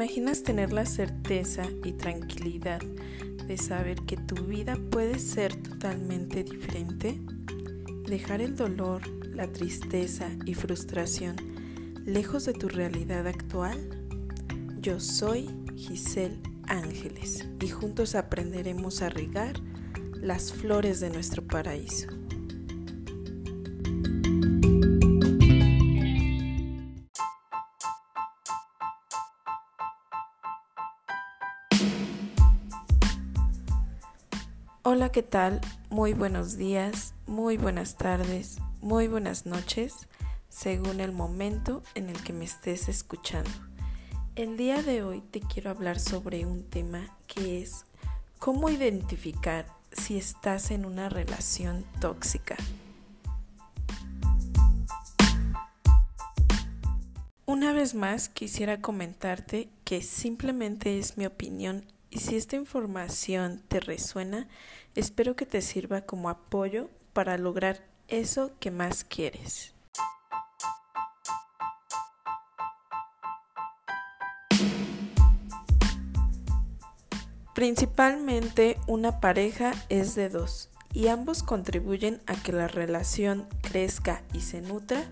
imaginas tener la certeza y tranquilidad de saber que tu vida puede ser totalmente diferente? Dejar el dolor, la tristeza y frustración lejos de tu realidad actual? Yo soy Giselle Ángeles y juntos aprenderemos a regar las flores de nuestro paraíso. Hola, ¿qué tal? Muy buenos días, muy buenas tardes, muy buenas noches, según el momento en el que me estés escuchando. El día de hoy te quiero hablar sobre un tema que es cómo identificar si estás en una relación tóxica. Una vez más quisiera comentarte que simplemente es mi opinión y si esta información te resuena, espero que te sirva como apoyo para lograr eso que más quieres. Principalmente una pareja es de dos y ambos contribuyen a que la relación crezca y se nutra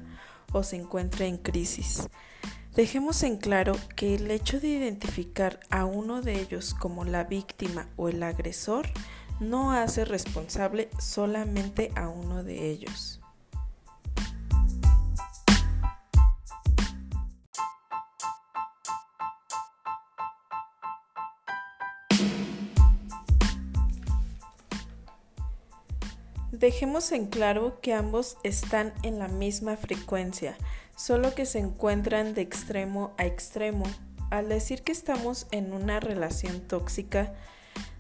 o se encuentre en crisis. Dejemos en claro que el hecho de identificar a uno de ellos como la víctima o el agresor no hace responsable solamente a uno de ellos. Dejemos en claro que ambos están en la misma frecuencia, solo que se encuentran de extremo a extremo. Al decir que estamos en una relación tóxica,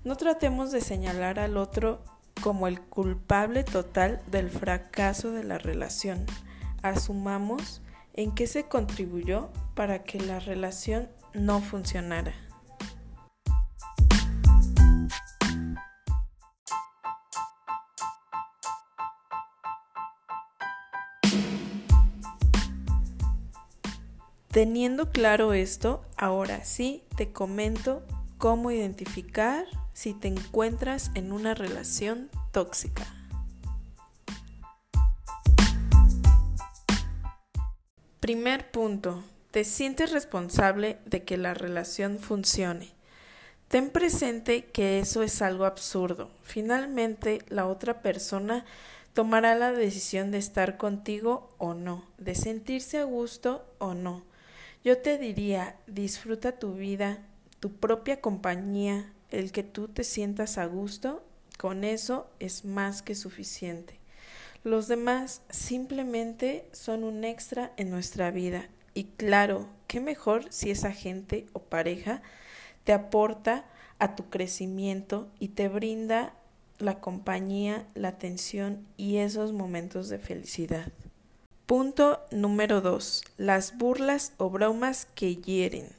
no tratemos de señalar al otro como el culpable total del fracaso de la relación. Asumamos en qué se contribuyó para que la relación no funcionara. Teniendo claro esto, ahora sí te comento cómo identificar si te encuentras en una relación tóxica. Primer punto, te sientes responsable de que la relación funcione. Ten presente que eso es algo absurdo. Finalmente, la otra persona tomará la decisión de estar contigo o no, de sentirse a gusto o no. Yo te diría, disfruta tu vida, tu propia compañía, el que tú te sientas a gusto, con eso es más que suficiente. Los demás simplemente son un extra en nuestra vida. Y claro, qué mejor si esa gente o pareja te aporta a tu crecimiento y te brinda la compañía, la atención y esos momentos de felicidad. Punto número 2. Las burlas o bromas que hieren.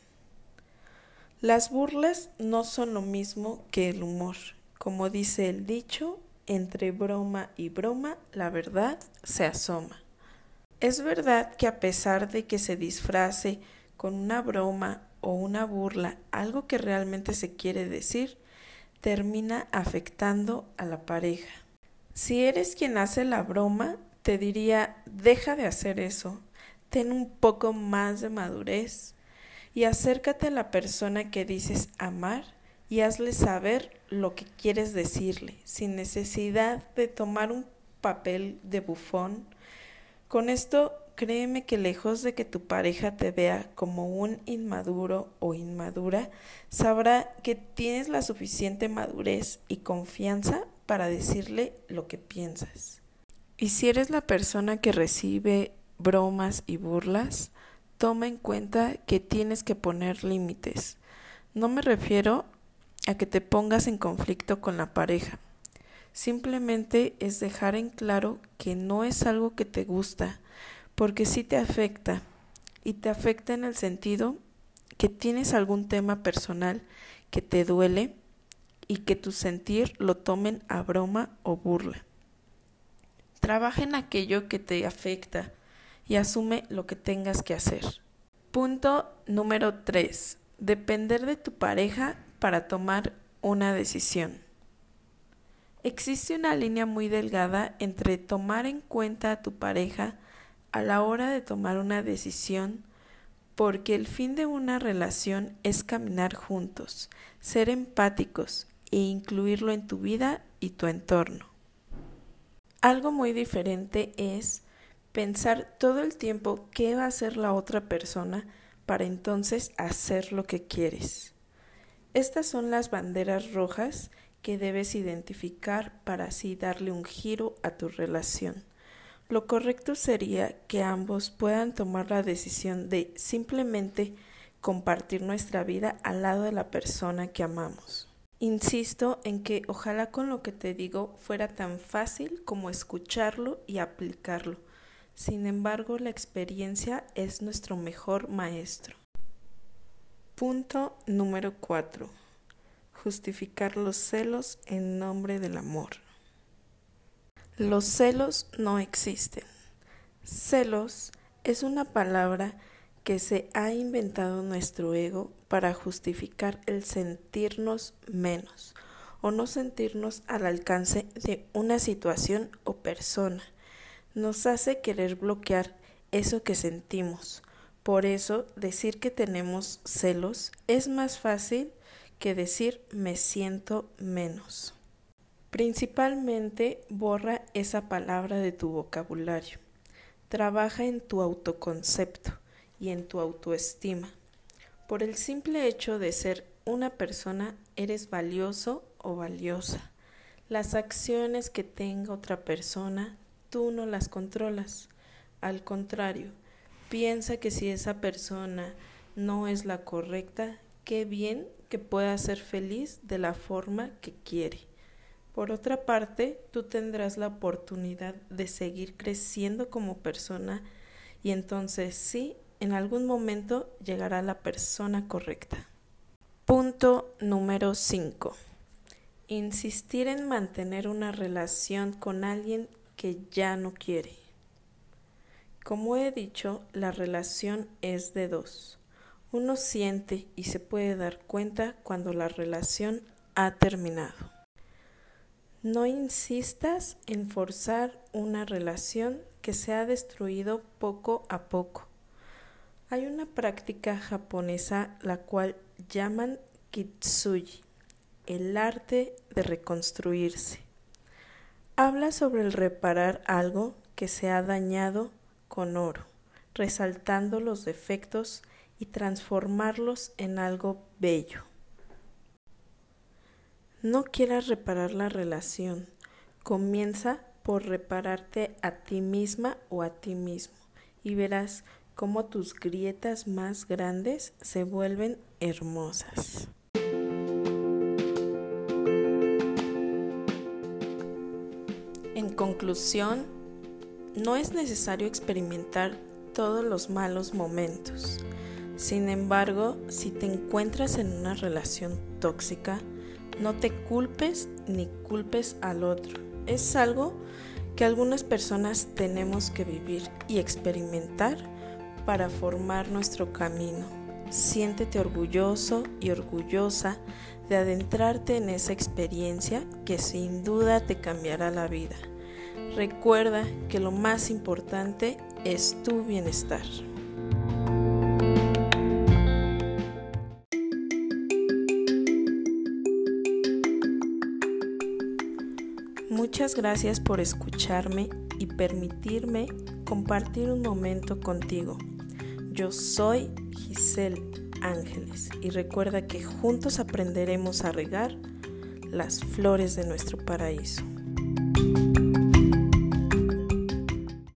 Las burlas no son lo mismo que el humor. Como dice el dicho, entre broma y broma la verdad se asoma. Es verdad que a pesar de que se disfrace con una broma o una burla algo que realmente se quiere decir, termina afectando a la pareja. Si eres quien hace la broma, te diría, deja de hacer eso, ten un poco más de madurez y acércate a la persona que dices amar y hazle saber lo que quieres decirle, sin necesidad de tomar un papel de bufón. Con esto, créeme que lejos de que tu pareja te vea como un inmaduro o inmadura, sabrá que tienes la suficiente madurez y confianza para decirle lo que piensas. Y si eres la persona que recibe bromas y burlas, toma en cuenta que tienes que poner límites. No me refiero a que te pongas en conflicto con la pareja. Simplemente es dejar en claro que no es algo que te gusta, porque sí te afecta. Y te afecta en el sentido que tienes algún tema personal que te duele y que tu sentir lo tomen a broma o burla. Trabaja en aquello que te afecta y asume lo que tengas que hacer. Punto número 3. Depender de tu pareja para tomar una decisión. Existe una línea muy delgada entre tomar en cuenta a tu pareja a la hora de tomar una decisión, porque el fin de una relación es caminar juntos, ser empáticos e incluirlo en tu vida y tu entorno. Algo muy diferente es pensar todo el tiempo qué va a hacer la otra persona para entonces hacer lo que quieres. Estas son las banderas rojas que debes identificar para así darle un giro a tu relación. Lo correcto sería que ambos puedan tomar la decisión de simplemente compartir nuestra vida al lado de la persona que amamos. Insisto en que ojalá con lo que te digo fuera tan fácil como escucharlo y aplicarlo. Sin embargo, la experiencia es nuestro mejor maestro. Punto número 4. Justificar los celos en nombre del amor. Los celos no existen. Celos es una palabra que se ha inventado nuestro ego para justificar el sentirnos menos o no sentirnos al alcance de una situación o persona. Nos hace querer bloquear eso que sentimos. Por eso decir que tenemos celos es más fácil que decir me siento menos. Principalmente borra esa palabra de tu vocabulario. Trabaja en tu autoconcepto y en tu autoestima. Por el simple hecho de ser una persona, eres valioso o valiosa. Las acciones que tenga otra persona, tú no las controlas. Al contrario, piensa que si esa persona no es la correcta, qué bien que pueda ser feliz de la forma que quiere. Por otra parte, tú tendrás la oportunidad de seguir creciendo como persona y entonces sí, en algún momento llegará la persona correcta. Punto número 5. Insistir en mantener una relación con alguien que ya no quiere. Como he dicho, la relación es de dos. Uno siente y se puede dar cuenta cuando la relación ha terminado. No insistas en forzar una relación que se ha destruido poco a poco. Hay una práctica japonesa la cual llaman kitsuji, el arte de reconstruirse. Habla sobre el reparar algo que se ha dañado con oro, resaltando los defectos y transformarlos en algo bello. No quieras reparar la relación. Comienza por repararte a ti misma o a ti mismo y verás cómo tus grietas más grandes se vuelven hermosas. En conclusión, no es necesario experimentar todos los malos momentos. Sin embargo, si te encuentras en una relación tóxica, no te culpes ni culpes al otro. Es algo que algunas personas tenemos que vivir y experimentar para formar nuestro camino. Siéntete orgulloso y orgullosa de adentrarte en esa experiencia que sin duda te cambiará la vida. Recuerda que lo más importante es tu bienestar. Muchas gracias por escucharme y permitirme compartir un momento contigo. Yo soy Giselle Ángeles y recuerda que juntos aprenderemos a regar las flores de nuestro paraíso.